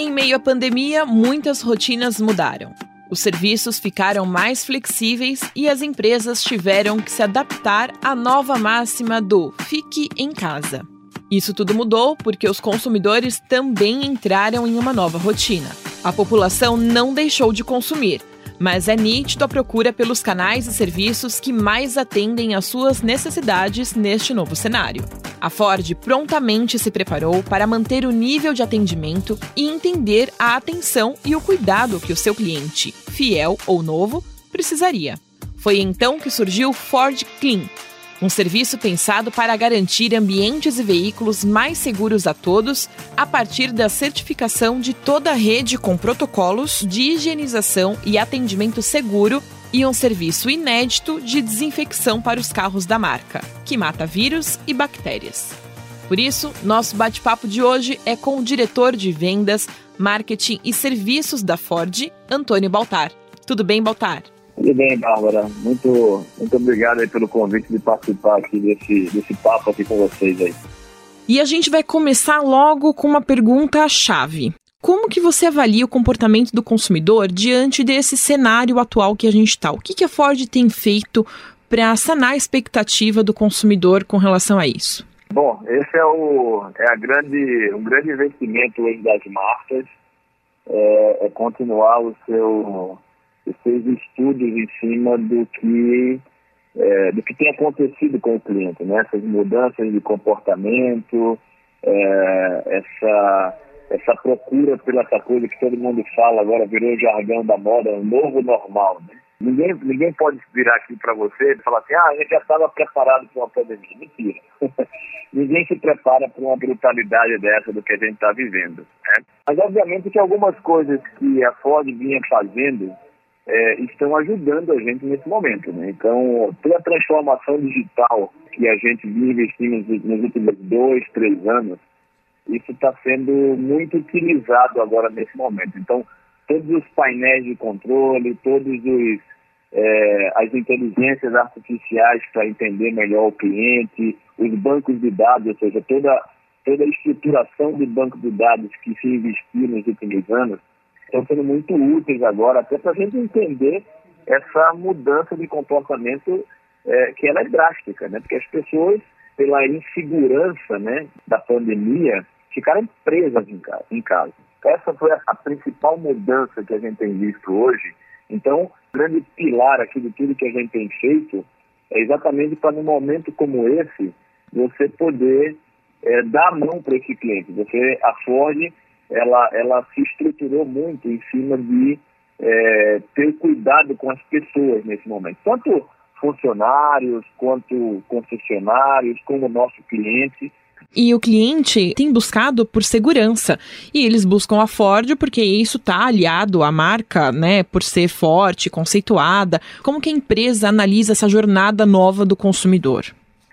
Em meio à pandemia, muitas rotinas mudaram. Os serviços ficaram mais flexíveis e as empresas tiveram que se adaptar à nova máxima do fique em casa. Isso tudo mudou porque os consumidores também entraram em uma nova rotina. A população não deixou de consumir, mas é nítido a procura pelos canais e serviços que mais atendem às suas necessidades neste novo cenário. A Ford prontamente se preparou para manter o nível de atendimento e entender a atenção e o cuidado que o seu cliente, fiel ou novo, precisaria. Foi então que surgiu o Ford Clean, um serviço pensado para garantir ambientes e veículos mais seguros a todos, a partir da certificação de toda a rede com protocolos de higienização e atendimento seguro e um serviço inédito de desinfecção para os carros da marca, que mata vírus e bactérias. Por isso, nosso bate-papo de hoje é com o diretor de vendas, marketing e serviços da Ford, Antônio Baltar. Tudo bem, Baltar? Tudo bem, Bárbara. Muito, muito obrigado pelo convite de participar aqui desse, desse papo aqui com vocês aí. E a gente vai começar logo com uma pergunta-chave. Como que você avalia o comportamento do consumidor diante desse cenário atual que a gente está? O que, que a Ford tem feito para sanar a expectativa do consumidor com relação a isso? Bom, esse é o é a grande um grande investimento hoje das marcas é, é continuar o seu fez estudos em cima do que é, do que tem acontecido com o cliente, né? Essas mudanças de comportamento, é, essa essa procura pela essa coisa que todo mundo fala agora virou o jargão da moda, um novo normal, né? Ninguém, ninguém pode virar aqui para você e falar assim, ah, a gente já estava preparado para uma pandemia. Mentira. ninguém se prepara para uma brutalidade dessa do que a gente está vivendo. Né? Mas, obviamente, que algumas coisas que a Ford vinha fazendo é, estão ajudando a gente nesse momento. Né? Então, toda a transformação digital que a gente vinha investindo nos últimos dois, três anos, isso está sendo muito utilizado agora nesse momento. Então, todos os painéis de controle, todos os é, as inteligências artificiais para entender melhor o cliente, os bancos de dados, ou seja, toda toda a estruturação do banco de dados que se investiu nos últimos anos, estão sendo muito úteis agora, até para a gente entender essa mudança de comportamento é, que ela é drástica, né? Porque as pessoas, pela insegurança né, da pandemia, ficaram presas em casa. Em casa. Essa foi a, principal mudança que a gente tem visto hoje. Então, o grande pilar aqui de tudo que a gente tem feito é exatamente para, num momento como esse, você poder é, dar a mão para esse cliente. Você, a Ford, ela, ela se estruturou muito em cima de é, ter cuidado com as pessoas nesse momento, tanto funcionários quanto concessionários, como nosso cliente. E o cliente tem buscado por segurança. E eles buscam a Ford porque isso está aliado à marca, né? Por ser forte, conceituada. Como que a empresa analisa essa jornada nova do consumidor?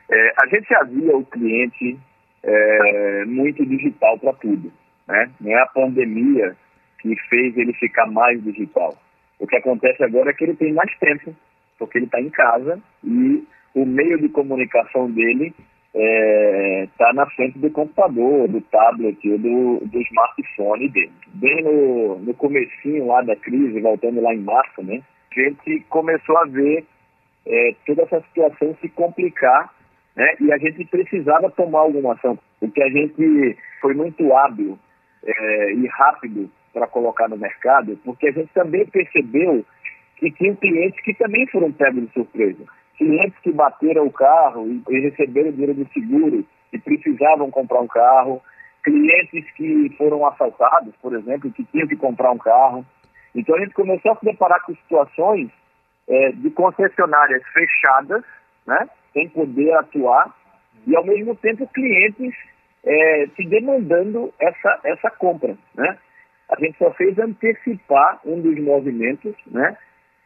É, a gente havia o cliente é, muito digital para tudo. Né? Não é a pandemia que fez ele ficar mais digital. O que acontece agora é que ele tem mais tempo, porque ele está em casa e o meio de comunicação dele está é, tá na frente do computador, do tablet ou do, do smartphone dele. Bem no, no comecinho lá da crise, voltando lá em março, né, a gente começou a ver é, toda essa situação se complicar né, e a gente precisava tomar alguma ação. O que a gente foi muito hábil é, e rápido para colocar no mercado, porque a gente também percebeu que tinha clientes que também foram pegos de surpresa. Clientes que bateram o carro e, e receberam dinheiro do seguro e precisavam comprar um carro, clientes que foram assaltados, por exemplo, que tinham que comprar um carro. Então a gente começou a se deparar com situações é, de concessionárias fechadas, né, sem poder atuar, e ao mesmo tempo clientes é, se demandando essa, essa compra. Né? A gente só fez antecipar um dos movimentos, né?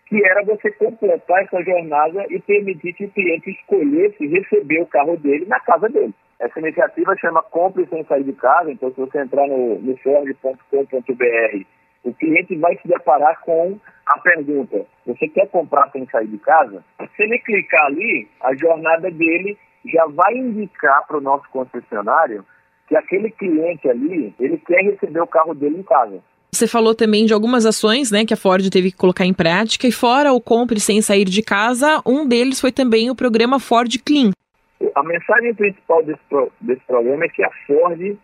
Que era você completar essa jornada e permitir que o cliente escolhesse receber o carro dele na casa dele. Essa iniciativa chama Compre Sem Sair de Casa, então se você entrar no, no o cliente vai se deparar com a pergunta, você quer comprar sem sair de casa? Se ele clicar ali, a jornada dele já vai indicar para o nosso concessionário que aquele cliente ali, ele quer receber o carro dele em casa. Você falou também de algumas ações né, que a Ford teve que colocar em prática, e fora o compre sem sair de casa, um deles foi também o programa Ford Clean. A mensagem principal desse, pro, desse programa é que a Ford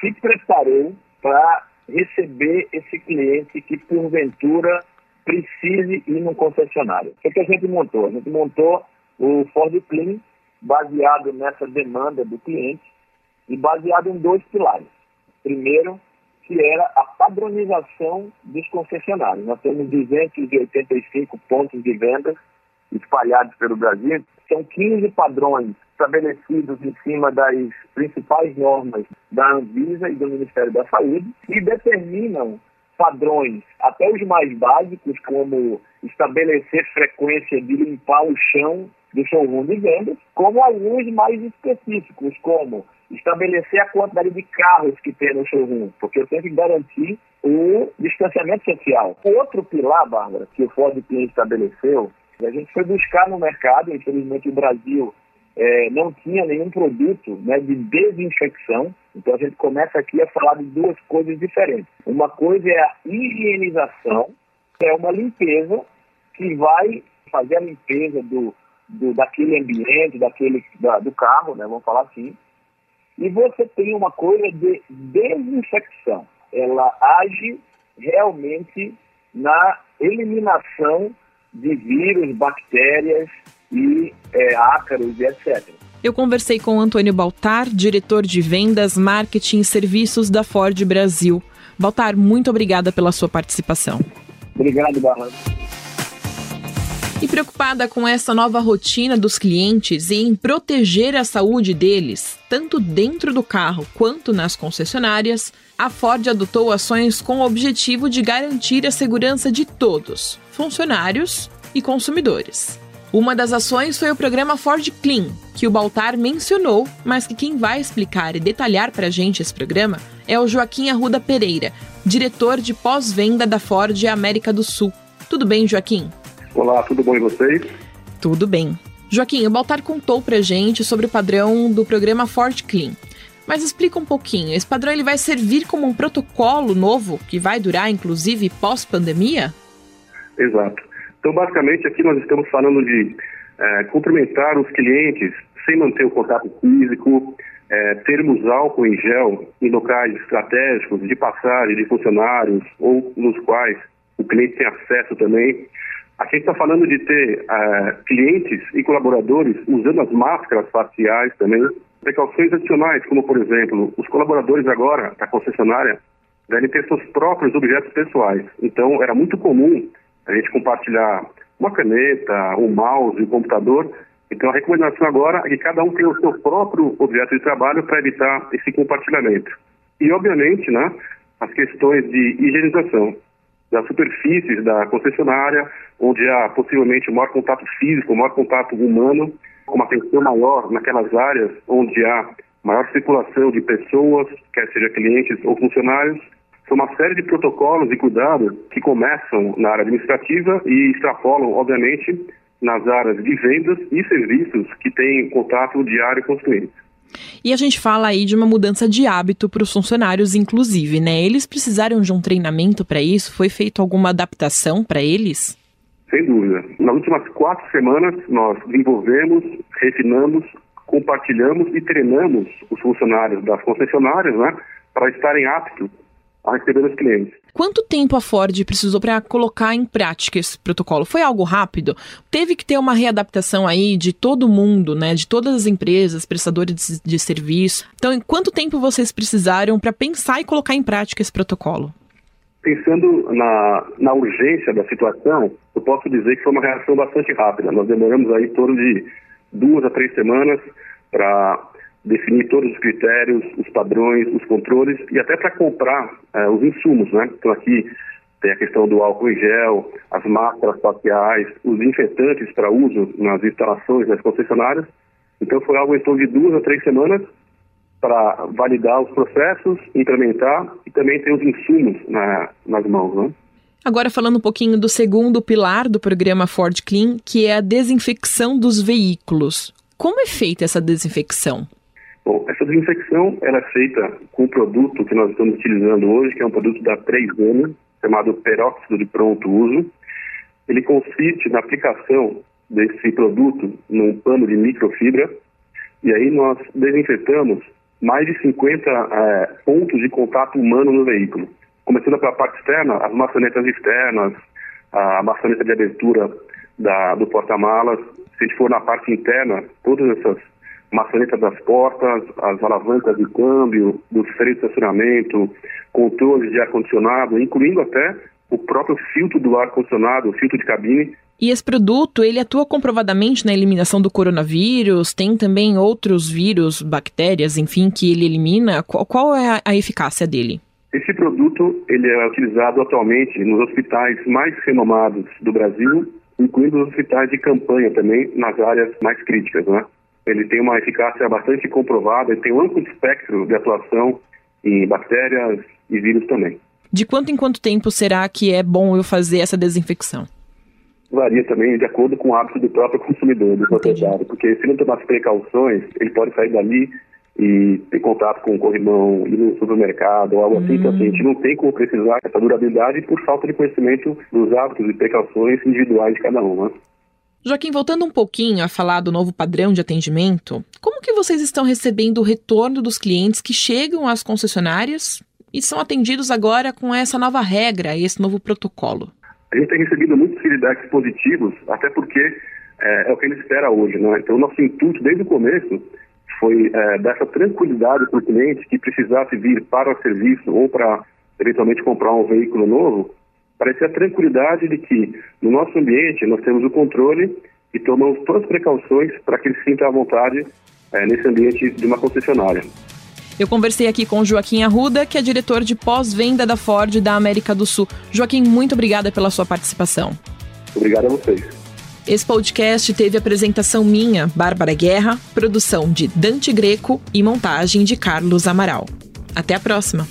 se preparou para receber esse cliente que, porventura, precise ir no concessionário. O que, que a gente montou? A gente montou o Ford Clean baseado nessa demanda do cliente e baseado em dois pilares. Primeiro, que era a padronização dos concessionários. Nós temos 285 pontos de venda espalhados pelo Brasil. São 15 padrões estabelecidos em cima das principais normas da Anvisa e do Ministério da Saúde e determinam padrões, até os mais básicos, como estabelecer frequência de limpar o chão do showroom de vendas, como alguns mais específicos, como estabelecer a quantidade de carros que tem no showroom, porque eu tenho que garantir o distanciamento social. Outro pilar, Bárbara, que o Ford Clean estabeleceu, a gente foi buscar no mercado, infelizmente o Brasil é, não tinha nenhum produto né, de desinfecção, então a gente começa aqui a falar de duas coisas diferentes. Uma coisa é a higienização, que é uma limpeza que vai fazer a limpeza do, do daquele ambiente, daquele, da, do carro, né, vamos falar assim, e você tem uma coisa de desinfecção. Ela age realmente na eliminação de vírus, bactérias e é, ácaros e etc. Eu conversei com Antônio Baltar, diretor de vendas, marketing e serviços da Ford Brasil. Baltar, muito obrigada pela sua participação. Obrigado, Barra. E preocupada com essa nova rotina dos clientes e em proteger a saúde deles, tanto dentro do carro quanto nas concessionárias, a Ford adotou ações com o objetivo de garantir a segurança de todos, funcionários e consumidores. Uma das ações foi o programa Ford Clean, que o Baltar mencionou, mas que quem vai explicar e detalhar para a gente esse programa é o Joaquim Arruda Pereira, diretor de pós-venda da Ford América do Sul. Tudo bem, Joaquim? Olá, tudo bom e vocês? Tudo bem. Joaquim, o Baltar contou pra gente sobre o padrão do programa Ford Clean. Mas explica um pouquinho, esse padrão ele vai servir como um protocolo novo que vai durar inclusive pós-pandemia? Exato. Então, basicamente, aqui nós estamos falando de é, cumprimentar os clientes sem manter o contato físico, é, termos álcool em gel em locais estratégicos de passagem de funcionários ou nos quais o cliente tem acesso também. Aqui está falando de ter uh, clientes e colaboradores usando as máscaras faciais também, precauções adicionais, como por exemplo, os colaboradores agora da concessionária devem ter seus próprios objetos pessoais. Então era muito comum a gente compartilhar uma caneta, um mouse, um computador. Então a recomendação agora é que cada um tenha o seu próprio objeto de trabalho para evitar esse compartilhamento. E obviamente, né, as questões de higienização das superfícies da concessionária, onde há possivelmente maior contato físico, maior contato humano, com uma atenção maior naquelas áreas onde há maior circulação de pessoas, quer seja clientes ou funcionários. São uma série de protocolos e cuidados que começam na área administrativa e extrapolam, obviamente, nas áreas de vendas e serviços que têm contato diário com os clientes. E a gente fala aí de uma mudança de hábito para os funcionários, inclusive, né? Eles precisaram de um treinamento para isso? Foi feita alguma adaptação para eles? Sem dúvida. Nas últimas quatro semanas, nós desenvolvemos, refinamos, compartilhamos e treinamos os funcionários das concessionárias, né? Para estarem aptos a receber os clientes. Quanto tempo a Ford precisou para colocar em prática esse protocolo? Foi algo rápido? Teve que ter uma readaptação aí de todo mundo, né? De todas as empresas, prestadores de, serviço. Então, em quanto tempo vocês precisaram para pensar e colocar em prática esse protocolo? Pensando na, na urgência da situação, eu posso dizer que foi uma reação bastante rápida. Nós demoramos aí em torno de duas a três semanas para definir todos os critérios, os padrões, os controles e até para comprar eh, os insumos, né? Então aqui tem a questão do álcool em gel, as máscaras faciais, os infetantes para uso nas instalações das concessionárias. Então foi algo em torno de duas a três semanas para validar os processos, implementar e também ter os insumos na, nas mãos, né? Agora falando um pouquinho do segundo pilar do programa Ford Clean, que é a desinfecção dos veículos. Como é feita essa desinfecção? Bom, essa desinfecção é feita com um produto que nós estamos utilizando hoje, que é um produto da 3M, chamado peróxido de pronto uso. Ele consiste na aplicação desse produto num pano de microfibra e aí nós desinfetamos mais de 50 é, pontos de contato humano no veículo. Começando pela parte externa, as maçanetas externas, a maçaneta de abertura da, do porta-malas. Se a gente for na parte interna, todas essas maçanetas das portas, as alavancas de câmbio, dos freios de estacionamento, controles de ar-condicionado, incluindo até o próprio filtro do ar-condicionado, o filtro de cabine. E esse produto, ele atua comprovadamente na eliminação do coronavírus? Tem também outros vírus, bactérias, enfim, que ele elimina? Qual, qual é a, a eficácia dele? Esse produto ele é utilizado atualmente nos hospitais mais renomados do Brasil, incluindo os hospitais de campanha também, nas áreas mais críticas. Né? Ele tem uma eficácia bastante comprovada, ele tem um amplo espectro de atuação em bactérias e vírus também. De quanto em quanto tempo será que é bom eu fazer essa desinfecção? Varia também de acordo com o hábito do próprio consumidor, do proprietário, porque se não tomar as precauções, ele pode sair dali e ter contato com o corrimão, ir no supermercado ou algo assim, então assim, a gente não tem como precisar essa durabilidade por falta de conhecimento dos hábitos e precauções individuais de cada um. Né? Joaquim, voltando um pouquinho a falar do novo padrão de atendimento, como que vocês estão recebendo o retorno dos clientes que chegam às concessionárias e são atendidos agora com essa nova regra, esse novo protocolo? A gente tem recebido muitos feedbacks positivos, até porque é, é o que ele espera hoje. Né? Então, nosso intuito desde o começo foi é, dessa tranquilidade para o cliente que precisasse vir para o serviço ou para eventualmente comprar um veículo novo, para ter a tranquilidade de que no nosso ambiente nós temos o controle e tomamos todas as precauções para que ele se sinta à vontade é, nesse ambiente de uma concessionária. Eu conversei aqui com Joaquim Arruda, que é diretor de pós-venda da Ford da América do Sul. Joaquim, muito obrigada pela sua participação. Obrigado a vocês. Esse podcast teve apresentação minha, Bárbara Guerra, produção de Dante Greco e montagem de Carlos Amaral. Até a próxima!